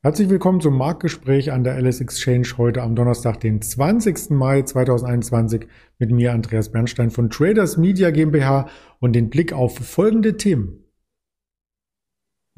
Herzlich willkommen zum Marktgespräch an der LS Exchange heute am Donnerstag, den 20. Mai 2021 mit mir Andreas Bernstein von Traders Media GmbH und den Blick auf folgende Themen.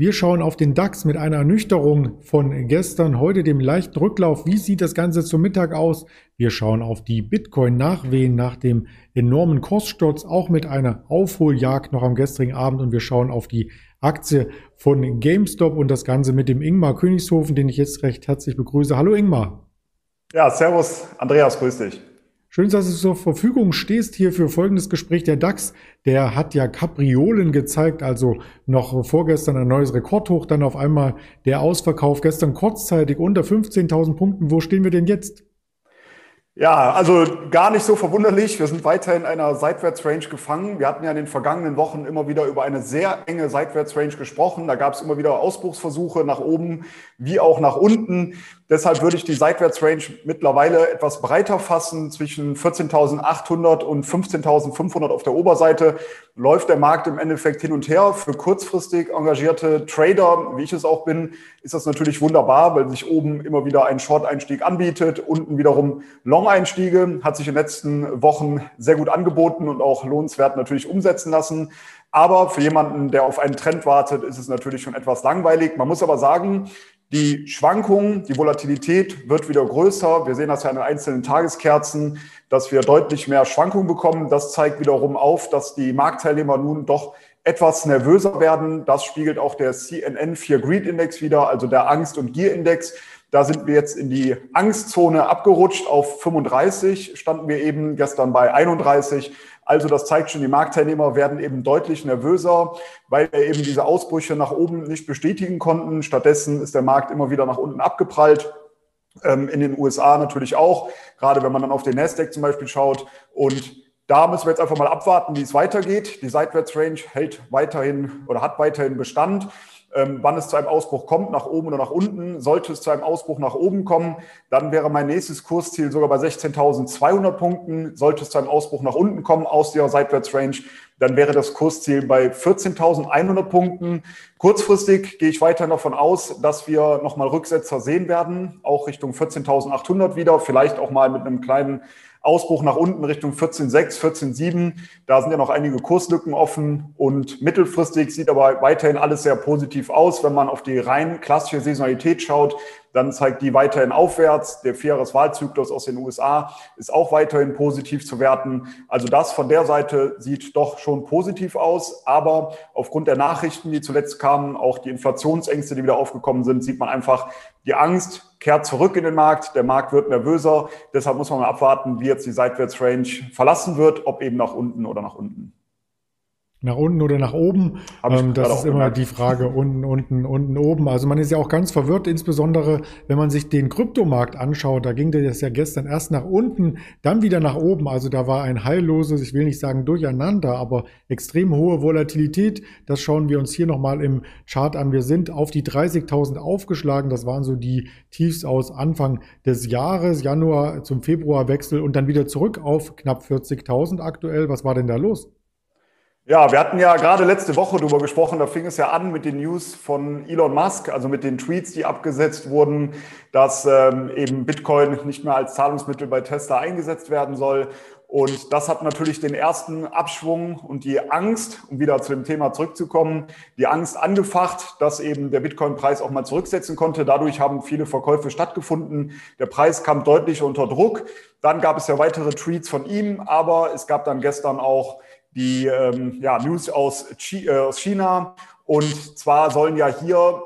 Wir schauen auf den DAX mit einer Ernüchterung von gestern, heute dem leichten Rücklauf. Wie sieht das Ganze zum Mittag aus? Wir schauen auf die Bitcoin-Nachwehen nach dem enormen Kurssturz, auch mit einer Aufholjagd noch am gestrigen Abend und wir schauen auf die Aktie von GameStop und das Ganze mit dem Ingmar Königshofen, den ich jetzt recht herzlich begrüße. Hallo Ingmar. Ja, servus Andreas, grüß dich. Schön, dass du zur Verfügung stehst hier für folgendes Gespräch. Der DAX, der hat ja Kapriolen gezeigt, also noch vorgestern ein neues Rekordhoch, dann auf einmal der Ausverkauf, gestern kurzzeitig unter 15.000 Punkten. Wo stehen wir denn jetzt? Ja, also gar nicht so verwunderlich. Wir sind weiter in einer Seitwärtsrange gefangen. Wir hatten ja in den vergangenen Wochen immer wieder über eine sehr enge Seitwärtsrange gesprochen. Da gab es immer wieder Ausbruchsversuche nach oben wie auch nach unten. Deshalb würde ich die Seitwärtsrange mittlerweile etwas breiter fassen. Zwischen 14.800 und 15.500 auf der Oberseite läuft der Markt im Endeffekt hin und her. Für kurzfristig engagierte Trader, wie ich es auch bin, ist das natürlich wunderbar, weil sich oben immer wieder ein Short-Einstieg anbietet, unten wiederum Long-Einstiege. Hat sich in den letzten Wochen sehr gut angeboten und auch lohnenswert natürlich umsetzen lassen. Aber für jemanden, der auf einen Trend wartet, ist es natürlich schon etwas langweilig. Man muss aber sagen, die Schwankungen, die Volatilität wird wieder größer. Wir sehen das ja an den einzelnen Tageskerzen, dass wir deutlich mehr Schwankungen bekommen. Das zeigt wiederum auf, dass die Marktteilnehmer nun doch etwas nervöser werden. Das spiegelt auch der CNN 4 Greed Index wieder, also der Angst- und Gier-Index. Da sind wir jetzt in die Angstzone abgerutscht. Auf 35 standen wir eben gestern bei 31. Also das zeigt schon, die Marktteilnehmer werden eben deutlich nervöser, weil wir eben diese Ausbrüche nach oben nicht bestätigen konnten. Stattdessen ist der Markt immer wieder nach unten abgeprallt. Ähm, in den USA natürlich auch, gerade wenn man dann auf den Nasdaq zum Beispiel schaut. Und da müssen wir jetzt einfach mal abwarten, wie es weitergeht. Die Seitwärtsrange hält weiterhin oder hat weiterhin Bestand ähm, wann es zu einem Ausbruch kommt, nach oben oder nach unten. Sollte es zu einem Ausbruch nach oben kommen, dann wäre mein nächstes Kursziel sogar bei 16.200 Punkten. Sollte es zu einem Ausbruch nach unten kommen aus der Seitwärtsrange, dann wäre das Kursziel bei 14.100 Punkten. Kurzfristig gehe ich weiter davon aus, dass wir nochmal Rücksetzer sehen werden, auch Richtung 14.800 wieder, vielleicht auch mal mit einem kleinen Ausbruch nach unten Richtung 14,6, 14,7. Da sind ja noch einige Kurslücken offen und mittelfristig sieht aber weiterhin alles sehr positiv aus. Wenn man auf die rein klassische Saisonalität schaut, dann zeigt die weiterhin aufwärts. Der Vierjahreswahlzyklus aus den USA ist auch weiterhin positiv zu werten. Also das von der Seite sieht doch schon positiv aus. Aber aufgrund der Nachrichten, die zuletzt kamen, auch die Inflationsängste, die wieder aufgekommen sind, sieht man einfach die Angst kehrt zurück in den Markt. Der Markt wird nervöser. Deshalb muss man mal abwarten, wie jetzt die Seitwärtsrange verlassen wird, ob eben nach unten oder nach unten. Nach unten oder nach oben. Ähm, das ist immer gemerkt. die Frage, unten, unten, unten, oben. Also man ist ja auch ganz verwirrt, insbesondere wenn man sich den Kryptomarkt anschaut. Da ging das ja gestern erst nach unten, dann wieder nach oben. Also da war ein heilloses, ich will nicht sagen durcheinander, aber extrem hohe Volatilität. Das schauen wir uns hier nochmal im Chart an. Wir sind auf die 30.000 aufgeschlagen. Das waren so die Tiefs aus Anfang des Jahres, Januar zum Februarwechsel und dann wieder zurück auf knapp 40.000 aktuell. Was war denn da los? Ja, wir hatten ja gerade letzte Woche darüber gesprochen, da fing es ja an mit den News von Elon Musk, also mit den Tweets, die abgesetzt wurden, dass ähm, eben Bitcoin nicht mehr als Zahlungsmittel bei Tesla eingesetzt werden soll. Und das hat natürlich den ersten Abschwung und die Angst, um wieder zu dem Thema zurückzukommen, die Angst angefacht, dass eben der Bitcoin-Preis auch mal zurücksetzen konnte. Dadurch haben viele Verkäufe stattgefunden. Der Preis kam deutlich unter Druck. Dann gab es ja weitere Tweets von ihm, aber es gab dann gestern auch die ähm, ja, News aus, äh, aus China. Und zwar sollen ja hier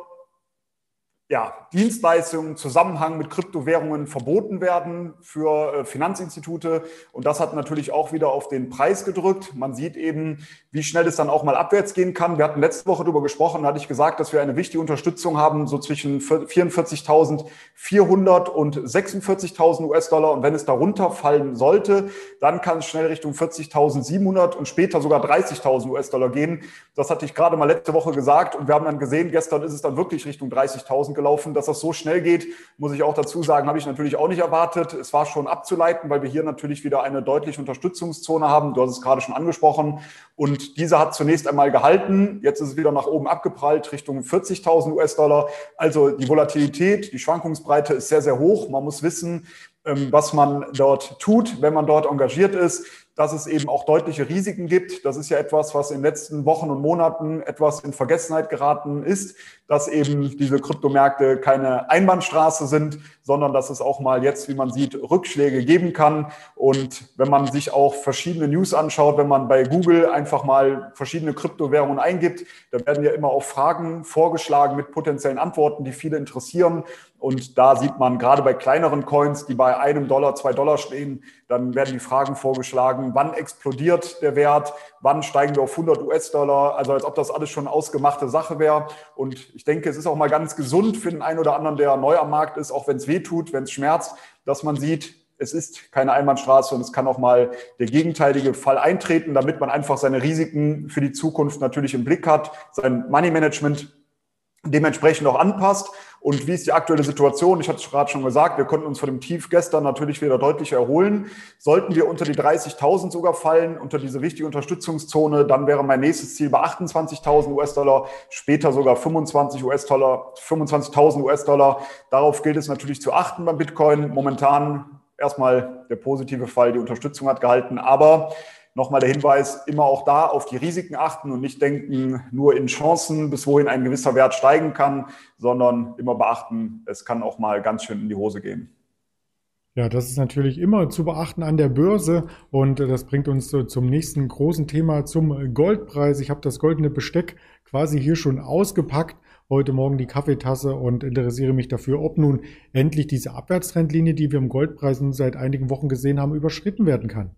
ja, Dienstleistungen im Zusammenhang mit Kryptowährungen verboten werden für äh, Finanzinstitute. Und das hat natürlich auch wieder auf den Preis gedrückt. Man sieht eben, wie schnell es dann auch mal abwärts gehen kann. Wir hatten letzte Woche darüber gesprochen, da hatte ich gesagt, dass wir eine wichtige Unterstützung haben, so zwischen 44.400 und 46.000 US-Dollar. Und wenn es darunter fallen sollte, dann kann es schnell Richtung 40.700 und später sogar 30.000 US-Dollar gehen. Das hatte ich gerade mal letzte Woche gesagt. Und wir haben dann gesehen, gestern ist es dann wirklich Richtung 30.000 60.000 gelaufen. Dass das so schnell geht, muss ich auch dazu sagen, habe ich natürlich auch nicht erwartet. Es war schon abzuleiten, weil wir hier natürlich wieder eine deutliche Unterstützungszone haben. Du hast es gerade schon angesprochen. Und diese hat zunächst einmal gehalten. Jetzt ist es wieder nach oben abgeprallt Richtung 40.000 US-Dollar. Also die Volatilität, die Schwankungsbreite ist sehr, sehr hoch. Man muss wissen, ähm, was man dort tut, wenn man dort engagiert ist dass es eben auch deutliche Risiken gibt. Das ist ja etwas, was in den letzten Wochen und Monaten etwas in Vergessenheit geraten ist, dass eben diese Kryptomärkte keine Einbahnstraße sind, sondern dass es auch mal jetzt, wie man sieht, Rückschläge geben kann. Und wenn man sich auch verschiedene News anschaut, wenn man bei Google einfach mal verschiedene Kryptowährungen eingibt, da werden ja immer auch Fragen vorgeschlagen mit potenziellen Antworten, die viele interessieren. Und da sieht man gerade bei kleineren Coins, die bei einem Dollar, zwei Dollar stehen, dann werden die Fragen vorgeschlagen, wann explodiert der Wert, wann steigen wir auf 100 US-Dollar, also als ob das alles schon ausgemachte Sache wäre. Und ich denke, es ist auch mal ganz gesund für den einen oder anderen, der neu am Markt ist, auch wenn es weh tut, wenn es schmerzt, dass man sieht, es ist keine Einbahnstraße und es kann auch mal der gegenteilige Fall eintreten, damit man einfach seine Risiken für die Zukunft natürlich im Blick hat, sein Money Management dementsprechend auch anpasst. Und wie ist die aktuelle Situation? Ich hatte es gerade schon gesagt, wir konnten uns von dem Tief gestern natürlich wieder deutlich erholen. Sollten wir unter die 30.000 sogar fallen, unter diese wichtige Unterstützungszone, dann wäre mein nächstes Ziel bei 28.000 US-Dollar, später sogar 25 US-Dollar, 25.000 US-Dollar. Darauf gilt es natürlich zu achten beim Bitcoin. Momentan erstmal der positive Fall, die Unterstützung hat gehalten, aber Nochmal der Hinweis, immer auch da auf die Risiken achten und nicht denken nur in Chancen, bis wohin ein gewisser Wert steigen kann, sondern immer beachten, es kann auch mal ganz schön in die Hose gehen. Ja, das ist natürlich immer zu beachten an der Börse und das bringt uns zum nächsten großen Thema, zum Goldpreis. Ich habe das goldene Besteck quasi hier schon ausgepackt, heute Morgen die Kaffeetasse und interessiere mich dafür, ob nun endlich diese Abwärtstrendlinie, die wir im Goldpreis seit einigen Wochen gesehen haben, überschritten werden kann.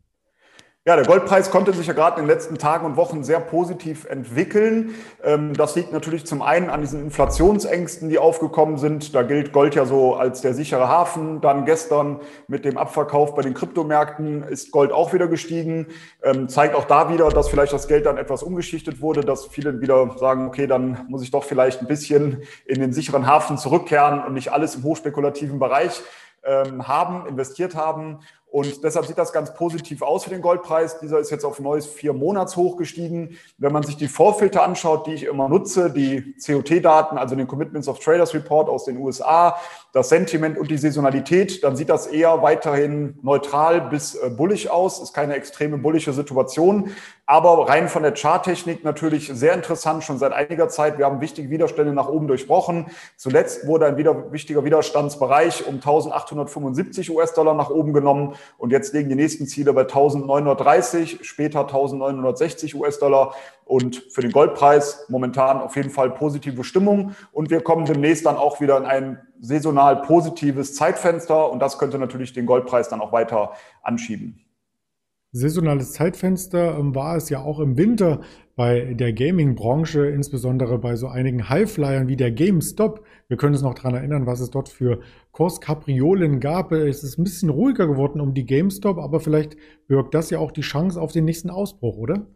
Ja, der Goldpreis konnte sich ja gerade in den letzten Tagen und Wochen sehr positiv entwickeln. Ähm, das liegt natürlich zum einen an diesen Inflationsängsten, die aufgekommen sind. Da gilt Gold ja so als der sichere Hafen. Dann gestern mit dem Abverkauf bei den Kryptomärkten ist Gold auch wieder gestiegen. Ähm, zeigt auch da wieder, dass vielleicht das Geld dann etwas umgeschichtet wurde, dass viele wieder sagen, okay, dann muss ich doch vielleicht ein bisschen in den sicheren Hafen zurückkehren und nicht alles im hochspekulativen Bereich ähm, haben, investiert haben. Und deshalb sieht das ganz positiv aus für den Goldpreis. Dieser ist jetzt auf neues vier Monats hochgestiegen. Wenn man sich die Vorfilter anschaut, die ich immer nutze, die COT-Daten, also den Commitments of Traders Report aus den USA, das Sentiment und die Saisonalität, dann sieht das eher weiterhin neutral bis äh, bullig aus. Ist keine extreme bullische Situation. Aber rein von der Charttechnik natürlich sehr interessant, schon seit einiger Zeit. Wir haben wichtige Widerstände nach oben durchbrochen. Zuletzt wurde ein wieder, wichtiger Widerstandsbereich um 1875 US-Dollar nach oben genommen. Und jetzt liegen die nächsten Ziele bei 1930, später 1960 US-Dollar. Und für den Goldpreis momentan auf jeden Fall positive Stimmung. Und wir kommen demnächst dann auch wieder in ein saisonal positives Zeitfenster. Und das könnte natürlich den Goldpreis dann auch weiter anschieben saisonales Zeitfenster ähm, war es ja auch im Winter bei der Gaming-Branche, insbesondere bei so einigen Highflyern wie der GameStop. Wir können uns noch daran erinnern, was es dort für Kurskapriolen gab. Es ist ein bisschen ruhiger geworden um die GameStop, aber vielleicht birgt das ja auch die Chance auf den nächsten Ausbruch, oder?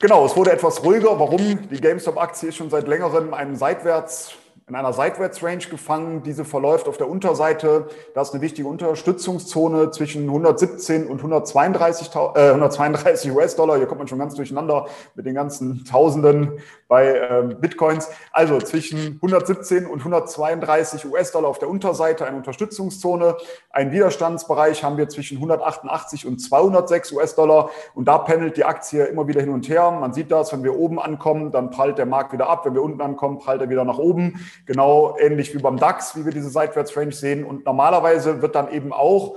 Genau, es wurde etwas ruhiger. Warum? Die GameStop-Aktie ist schon seit längerem einem seitwärts in einer Seitwärtsrange gefangen. Diese verläuft auf der Unterseite. Da ist eine wichtige Unterstützungszone zwischen 117 und 132, äh, 132 US-Dollar. Hier kommt man schon ganz durcheinander mit den ganzen Tausenden bei äh, Bitcoins. Also zwischen 117 und 132 US-Dollar auf der Unterseite eine Unterstützungszone. Ein Widerstandsbereich haben wir zwischen 188 und 206 US-Dollar. Und da pendelt die Aktie immer wieder hin und her. Man sieht das, wenn wir oben ankommen, dann prallt der Markt wieder ab. Wenn wir unten ankommen, prallt er wieder nach oben. Genau ähnlich wie beim DAX, wie wir diese Seitwärtsrange sehen. Und normalerweise wird dann eben auch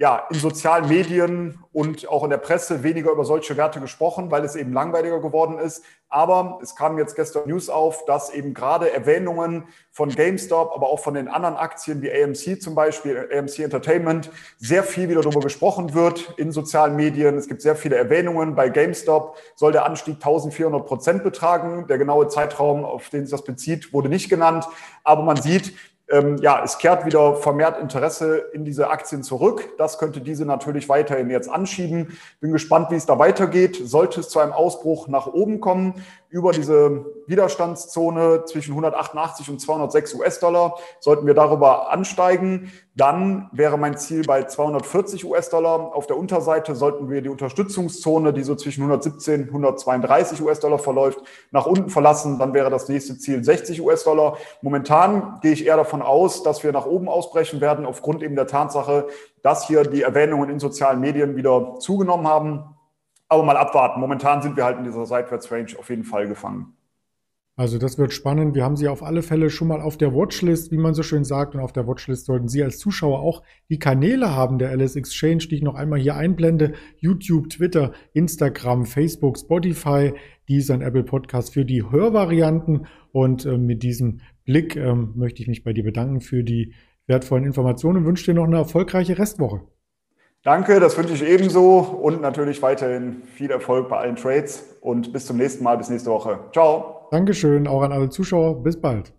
ja, in sozialen Medien und auch in der Presse weniger über solche Werte gesprochen, weil es eben langweiliger geworden ist. Aber es kam jetzt gestern News auf, dass eben gerade Erwähnungen von GameStop, aber auch von den anderen Aktien wie AMC zum Beispiel, AMC Entertainment, sehr viel wieder darüber gesprochen wird in sozialen Medien. Es gibt sehr viele Erwähnungen. Bei GameStop soll der Anstieg 1400 Prozent betragen. Der genaue Zeitraum, auf den sich das bezieht, wurde nicht genannt. Aber man sieht, ähm, ja, es kehrt wieder vermehrt Interesse in diese Aktien zurück. Das könnte diese natürlich weiterhin jetzt anschieben. Bin gespannt, wie es da weitergeht. Sollte es zu einem Ausbruch nach oben kommen, über diese Widerstandszone zwischen 188 und 206 US-Dollar. Sollten wir darüber ansteigen, dann wäre mein Ziel bei 240 US-Dollar. Auf der Unterseite sollten wir die Unterstützungszone, die so zwischen 117 und 132 US-Dollar verläuft, nach unten verlassen. Dann wäre das nächste Ziel 60 US-Dollar. Momentan gehe ich eher davon aus, dass wir nach oben ausbrechen werden, aufgrund eben der Tatsache, dass hier die Erwähnungen in sozialen Medien wieder zugenommen haben. Aber mal abwarten. Momentan sind wir halt in dieser Seitwärtsrange auf jeden Fall gefangen. Also das wird spannend. Wir haben Sie auf alle Fälle schon mal auf der Watchlist, wie man so schön sagt. Und auf der Watchlist sollten Sie als Zuschauer auch die Kanäle haben der LS Exchange, die ich noch einmal hier einblende. YouTube, Twitter, Instagram, Facebook, Spotify, dieser Apple Podcast für die Hörvarianten. Und äh, mit diesem Blick äh, möchte ich mich bei dir bedanken für die wertvollen Informationen und wünsche dir noch eine erfolgreiche Restwoche. Danke, das wünsche ich ebenso und natürlich weiterhin viel Erfolg bei allen Trades und bis zum nächsten Mal, bis nächste Woche. Ciao. Dankeschön, auch an alle Zuschauer. Bis bald.